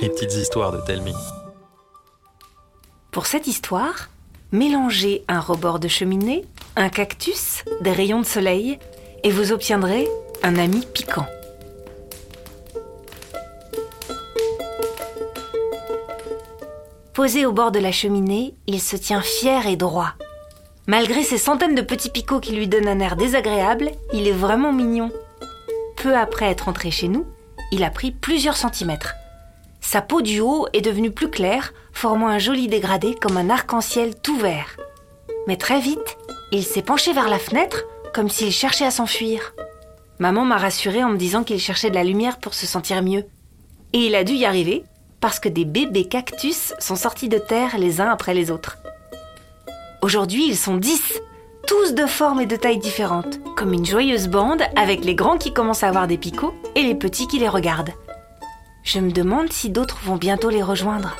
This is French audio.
Les petites histoires de Telmi. Pour cette histoire, mélangez un rebord de cheminée, un cactus, des rayons de soleil, et vous obtiendrez un ami piquant. Posé au bord de la cheminée, il se tient fier et droit. Malgré ces centaines de petits picots qui lui donnent un air désagréable, il est vraiment mignon. Peu après être entré chez nous, il a pris plusieurs centimètres. Sa peau du haut est devenue plus claire, formant un joli dégradé comme un arc-en-ciel tout vert. Mais très vite, il s'est penché vers la fenêtre, comme s'il cherchait à s'enfuir. Maman m'a rassurée en me disant qu'il cherchait de la lumière pour se sentir mieux. Et il a dû y arriver, parce que des bébés cactus sont sortis de terre les uns après les autres. Aujourd'hui, ils sont dix, tous de formes et de tailles différentes, comme une joyeuse bande avec les grands qui commencent à avoir des picots et les petits qui les regardent. Je me demande si d'autres vont bientôt les rejoindre.